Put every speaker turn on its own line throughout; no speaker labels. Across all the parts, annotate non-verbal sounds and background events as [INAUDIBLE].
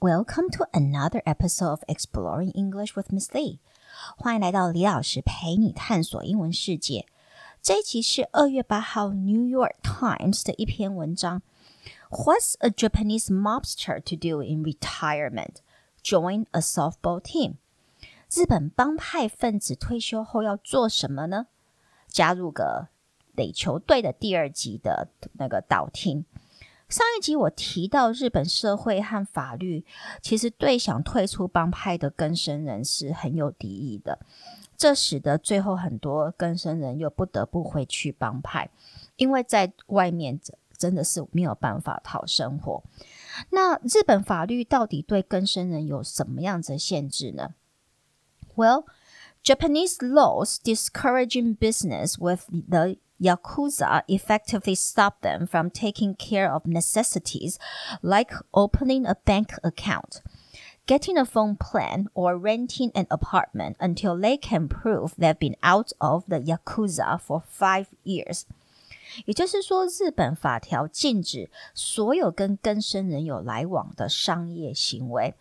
Welcome to another episode of Exploring English with Miss Lee。欢迎来到李老师陪你探索英文世界。这一集是二月八号《New York Times》的一篇文章。What's a Japanese mobster to do in retirement? Join a softball team。日本帮派分子退休后要做什么呢？加入个垒球队的第二集的那个导听。 上一集我提到，日本社会和法律其实对想退出帮派的更生人是很有敌意的，这使得最后很多更生人又不得不回去帮派，因为在外面真的是没有办法讨生活。那日本法律到底对更生人有什么样子的限制呢？Well, Japanese laws discouraging business with the Yakuza effectively stop them from taking care of necessities like opening a bank account, getting a phone plan, or renting an apartment until they can prove they've been out of the Yakuza for five years. 也就是说，日本法条禁止所有跟更生人有来往的商业行为。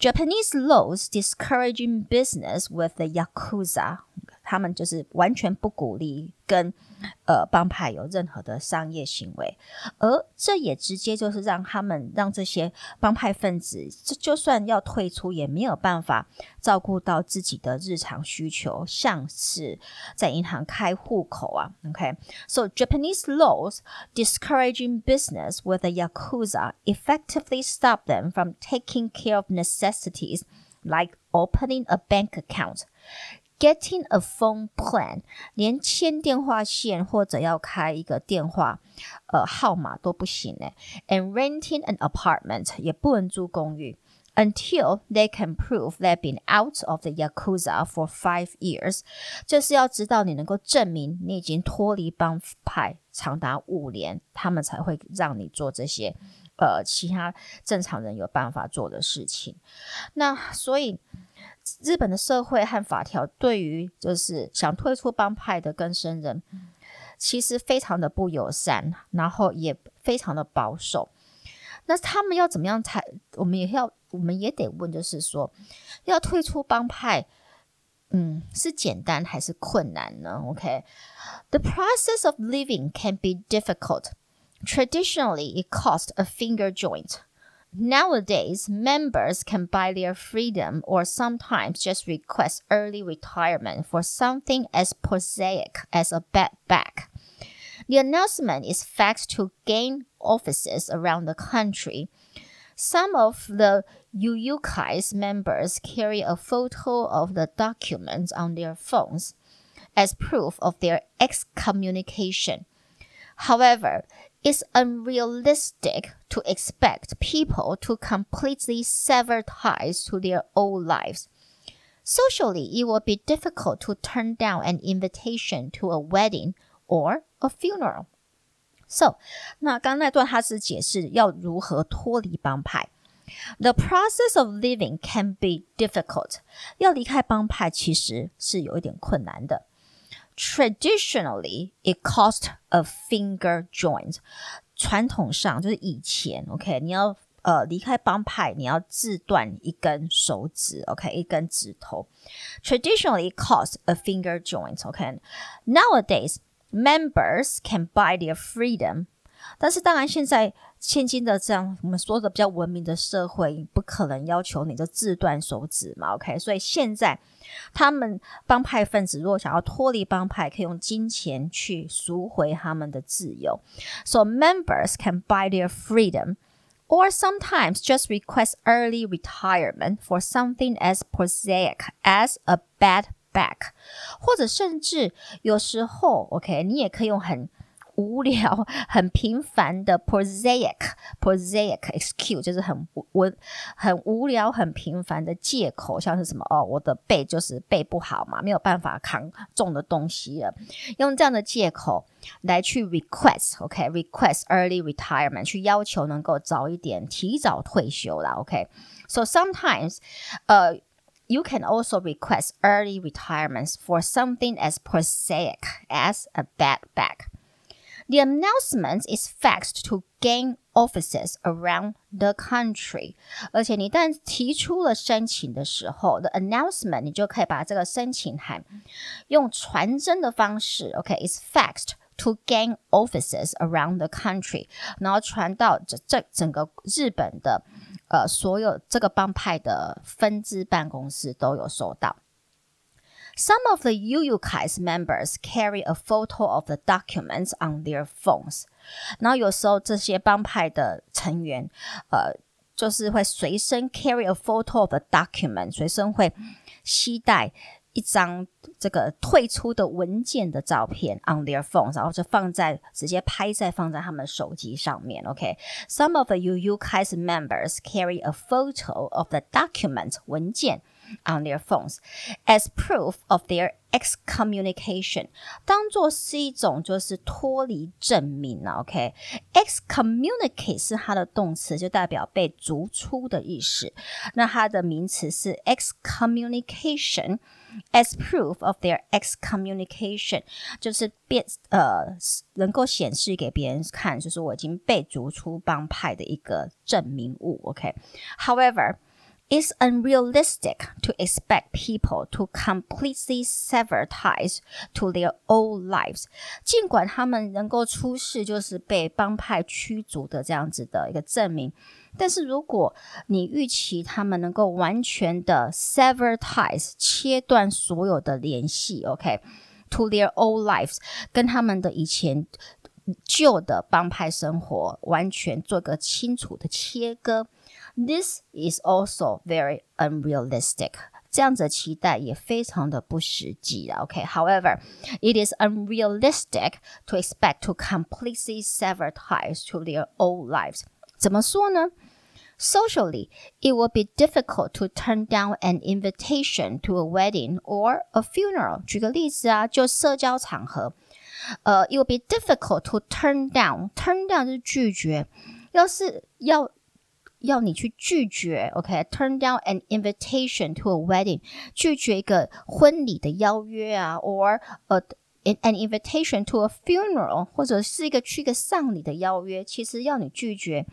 Japanese laws discouraging business with the Yakuza，他们就是完全不鼓励跟。 呃，帮派有任何的商业行为，而这也直接就是让他们让这些帮派分子，就就算要退出，也没有办法照顾到自己的日常需求，像是在银行开户口啊。OK，so Japanese laws discouraging business with the Yakuza effectively stop them from taking care of necessities like opening a bank account. Getting a phone plan，连牵电话线或者要开一个电话呃号码都不行呢。And renting an apartment 也不能租公寓，until they can prove they've been out of the yakuza for five years，就是要知道你能够证明你已经脱离帮派长达五年，他们才会让你做这些呃其他正常人有办法做的事情。那所以。日本的社会和法条对于就是想退出帮派的更生人，其实非常的不友善，然后也非常的保守。那他们要怎么样才？我们也要，我们也得问，就是说，要退出帮派，嗯，是简单还是困难呢？OK，the process of leaving can be difficult. Traditionally, it cost a finger joint. Nowadays, members can buy their freedom or sometimes just request early retirement for something as prosaic as a bad back. The announcement is faxed to gang offices around the country. Some of the UUKI's members carry a photo of the documents on their phones as proof of their excommunication. However, it's unrealistic to expect people to completely sever ties to their old lives. Socially, it will be difficult to turn down an invitation to a wedding or a funeral. So，那刚那段他是解释要如何脱离帮派。The process of leaving can be difficult. 要离开帮派其实是有一点困难的。 Traditionally, it cost a finger joint. 传统上就是以前，OK，你要呃离开帮派，你要自断一根手指，OK，一根指头。Traditionally, it cost a finger joint. OK, nowadays, members can buy their freedom. 但是当然，现在现今的这样我们说的比较文明的社会，不可能要求你就自断手指嘛，OK？所以现在他们帮派分子如果想要脱离帮派，可以用金钱去赎回他们的自由。So members can buy their freedom, or sometimes just request early retirement for something as prosaic as a bad back，或者甚至有时候，OK？你也可以用很无聊、很平凡的 prosaic [LAUGHS] [LAUGHS] prosaic excuse 就是很无很无聊、很平凡的借口，像是什么哦，我的背就是背不好嘛，没有办法扛重的东西了，用这样的借口来去 request，OK，request、okay? early retirement，去要求能够早一点提早退休啦，OK，so sometimes，呃、uh,，you can also request early retirements for something as prosaic as a bad back。 The announcement is faxed to gang offices around the country。而且你一旦提出了申请的时候，the announcement 你就可以把这个申请函用传真的方式，OK，is、faxed to gang offices around the country，然后传到这这整个日本的呃所有这个帮派的分支办公室都有收到。Some of the UUKAI's members carry a photo of the documents on their phones。然后有时候这些帮派的成员，呃，就是会随身 carry a photo of the document，随身会携带一张这个退出的文件的照片 on their phones，然后就放在直接拍在放在他们手机上面。OK，some of the UUKAI's members carry a photo of the document 文件。 on their phones as proof of their excommunication，当做是一种就是脱离证明了。OK，excommunicate、okay? 是它的动词，就代表被逐出的意思。那它的名词是 excommunication as proof of their excommunication，就是变呃能够显示给别人看，就是我已经被逐出帮派的一个证明物。OK，however、okay?。 It's unrealistic to expect people to completely sever ties to their old lives。尽管他们能够出示就是被帮派驱逐的这样子的一个证明，但是如果你预期他们能够完全的 sever ties，切断所有的联系，OK，to their old lives，跟他们的以前旧的帮派生活完全做个清楚的切割。 This is also very unrealistic. 这样子的期待也非常的不实际了。Okay, however, it is unrealistic to expect to completely sever ties to their old lives. 怎么说呢？Socially, it will be difficult to turn down an invitation to a wedding or a funeral. 举个例子啊，就社交场合，呃，it will be difficult to turn down. Turn down 就是拒绝。要是要 要你去拒绝，OK，turn down an invitation to a wedding，拒绝一个婚礼的邀约啊，or a an invitation to a funeral，或者是一个去一个丧礼的邀约，其实要你拒绝，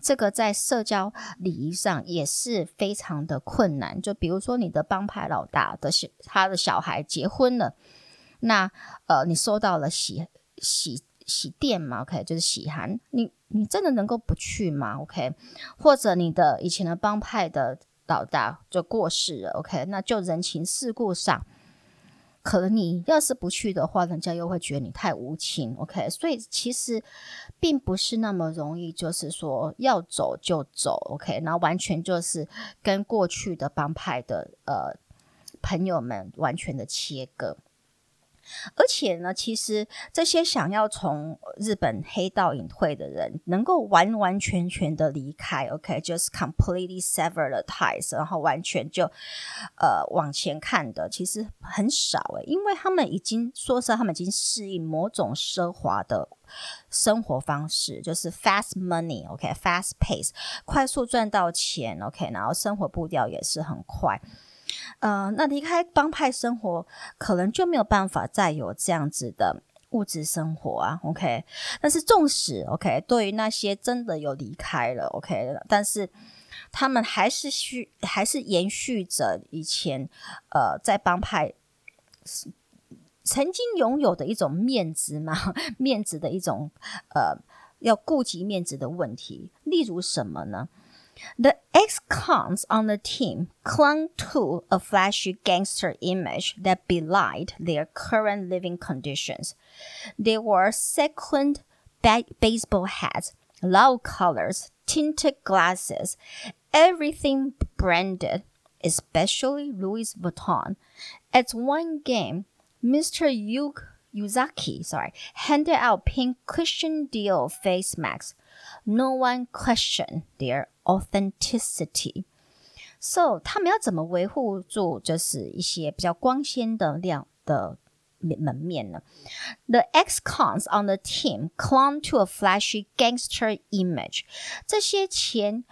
这个在社交礼仪上也是非常的困难。就比如说你的帮派老大的他的小孩结婚了，那呃你收到了喜喜喜电嘛，OK，就是喜函，你。你真的能够不去吗？OK，或者你的以前的帮派的老大就过世了，OK，那就人情世故上，可能你要是不去的话，人家又会觉得你太无情，OK，所以其实并不是那么容易，就是说要走就走，OK，然后完全就是跟过去的帮派的呃朋友们完全的切割。而且呢，其实这些想要从日本黑道隐退的人，能够完完全全的离开，OK，just、completely sever the ties，然后完全就呃往前看的，其实很少诶，因为他们已经说是他们已经适应某种奢华的生活方式，就是 fast money，OK，fast pace，快速赚到钱，OK，然后生活步调也是很快。呃，那离开帮派生活，可能就没有办法再有这样子的物质生活啊。OK，但是纵使 OK，对于那些真的有离开了 OK，但是他们还是续还是延续着以前呃在帮派曾经拥有的一种面子嘛，[LAUGHS] 面子的一种呃要顾及面子的问题。例如什么呢？The ex-cons on the team clung to a flashy gangster image that belied their current living conditions. They wore sequined ba baseball hats, loud colors, tinted glasses, everything branded, especially Louis Vuitton. At one game, Mr. Yu Yuzaki, sorry, handed out pink Christian Dior face masks. No one questioned their authenticity. So 他们要怎么维护住就是一些比较光鲜的亮的门面呢？The ex-cons on the team clung to a flashy gangster image. 这些前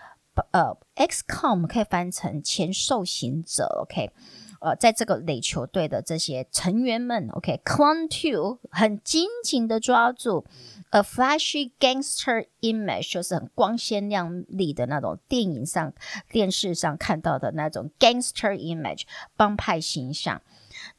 呃 ex-con 可以翻成前受刑者，OK。呃，在这个垒球队的这些成员们，OK，clung to 很紧紧的抓住 A flashy gangster image 就是很光鲜亮丽的那种电影上、电视上看到的那种 gangster image 帮派形象。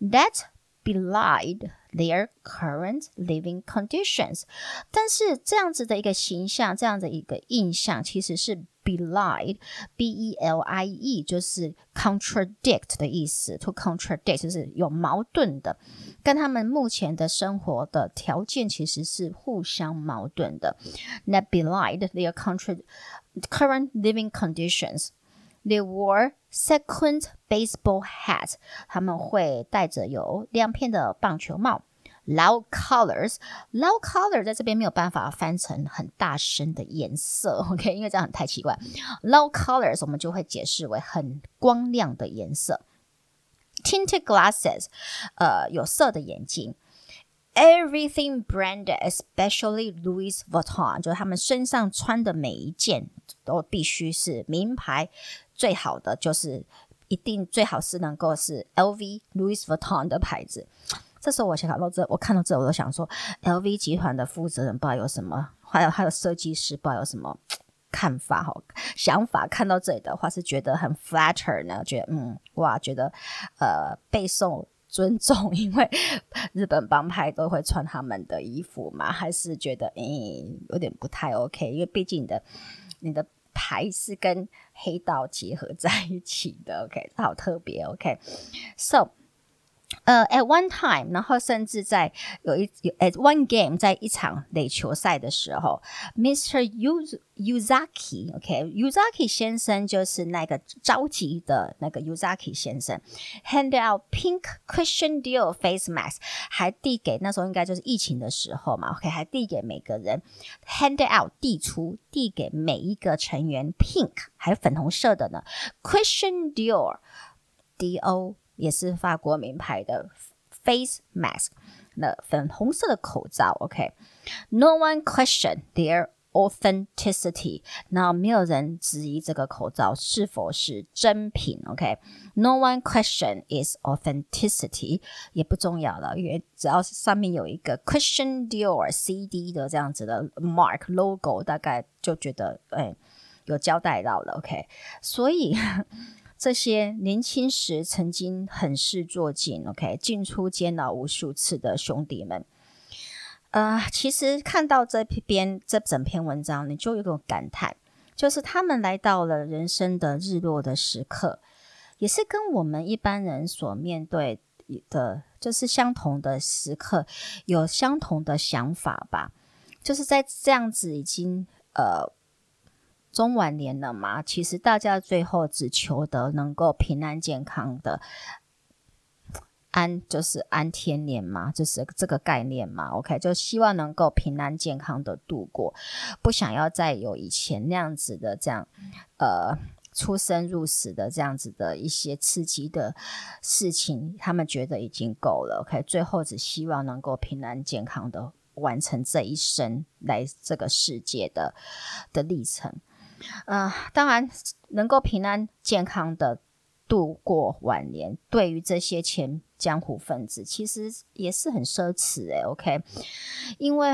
That belied their current living conditions。但是这样子的一个形象，这样的一个印象，其实是 belied，b e l i e，就是 contradict 的意思。To contradict 就是有矛盾的，跟他们目前的生活的条件其实是互相矛盾的。That belied their country current living conditions。They wore sequined baseball hats。他们会戴着有亮片的棒球帽。 Loud colors。Loud color 在这边没有办法翻成很大声的颜色，OK？因为这样很太奇怪。Loud colors 我们就会解释为很光亮的颜色。Tinted glasses，呃，有色的眼镜。Everything branded, especially Louis Vuitton，就是他们身上穿的每一件都必须是名牌。最好的就是一定最好是能够是 LV、Louis Vuitton 的牌子。这时候我想到这，我看到这，我都想说，LV 集团的负责人不知道有什么，还有还有设计师不知道有什么看法哈、想法。看到这里的话，是觉得很 flatter 呢，觉得嗯哇，觉得呃备受尊重，[LAUGHS] 因为日本帮派都会穿他们的衣服嘛，还是觉得嗯有点不太 OK，因为毕竟你的你的。牌是跟黑道结合在一起的，OK，好特别，OK，So，呃，at one time，然后甚至在有一有 at one game，在一场垒球赛的时候，Mr. U Uzaki，OK，Uzaki 先生就是那个着急的那个 Uzaki 先生，hand out pink Christian Dior face mask，还递给那时候应该就是疫情的时候嘛，OK，还递给每个人，hand out 递出，递给每一个成员 pink，还有粉红色的呢，Christian Dior，D O 也是法国名牌的 face mask，那粉红色的口罩，OK，No one question their Authenticity，那没有人质疑这个口罩是否是真品，OK？No one question its authenticity，也不重要了，因为只要是上面有一个 Christian Dior CD 的这样子的 mark logo，大概就觉得哎有交代到了，OK？所以这些年轻时曾经狠事做尽，OK？进出监牢无数次的兄弟们。呃，其实看到这篇这整篇文章，你就有一种感叹，就是他们来到了人生的日落的时刻，也是跟我们一般人所面对的，就是相同的时刻，有相同的想法吧。就是在这样子已经呃中晚年了嘛，其实大家最后只求得能够平安健康的。安就是安天年嘛，就是这个概念嘛。OK，就希望能够平安健康的度过，不想要再有以前那样子的这样，呃，出生入死的这样子的一些刺激的事情，他们觉得已经够了。OK，最后只希望能够平安健康的完成这一生来这个世界的的历程。呃，当然能够平安健康的度过晚年，对于这些前江湖分子其实也是很奢侈诶 OK，因为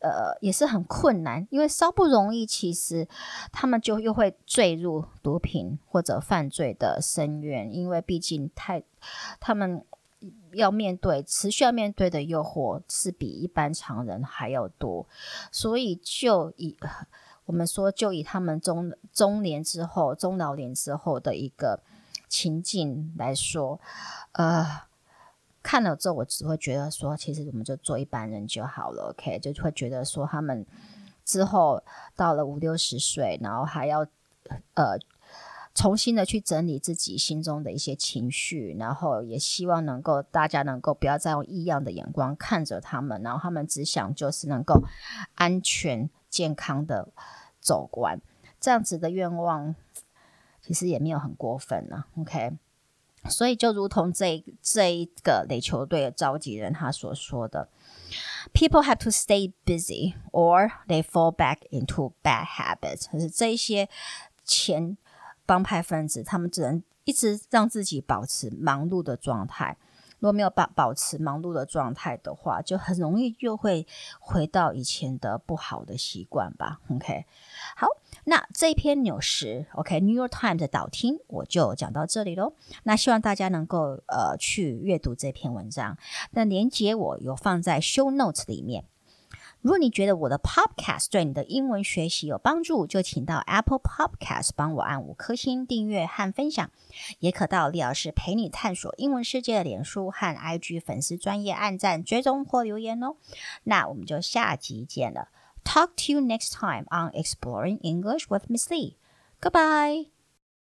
呃也是很困难，因为稍不容易，其实他们就又会坠入毒品或者犯罪的深渊，因为毕竟太他们要面对持续要面对的诱惑是比一般常人还要多，所以就以我们说就以他们中中年之后中老年之后的一个情境来说，呃。看了之后，我只会觉得说，其实我们就做一般人就好了，OK？就会觉得说，他们之后到了五六十岁，然后还要呃重新的去整理自己心中的一些情绪，然后也希望能够大家能够不要再用异样的眼光看着他们，然后他们只想就是能够安全健康的走完，这样子的愿望其实也没有很过分呢，OK？所以，就如同这这一个垒球队的召集人他所说的，“People have to stay busy, or they fall back into bad habits。”就是这些前帮派分子，他们只能一直让自己保持忙碌的状态，如果没有保保持忙碌的状态的话，就很容易就会回到以前的不好的习惯吧。OK，好，那这一篇纽时，OK，New York Times 的导听我就讲到这里喽。那希望大家能够呃去阅读这篇文章，那连接我有放在 Show Notes 里面。如果你觉得我的 Podcast 对你的英文学习有帮助，就请到 Apple Podcast 帮我按五颗星订阅和分享，也可到李老师陪你探索英文世界的脸书和 IG 粉丝专业按赞追踪或留言哦。那我们就下集见了，Talk to you next time on Exploring English with Miss Lee. Goodbye.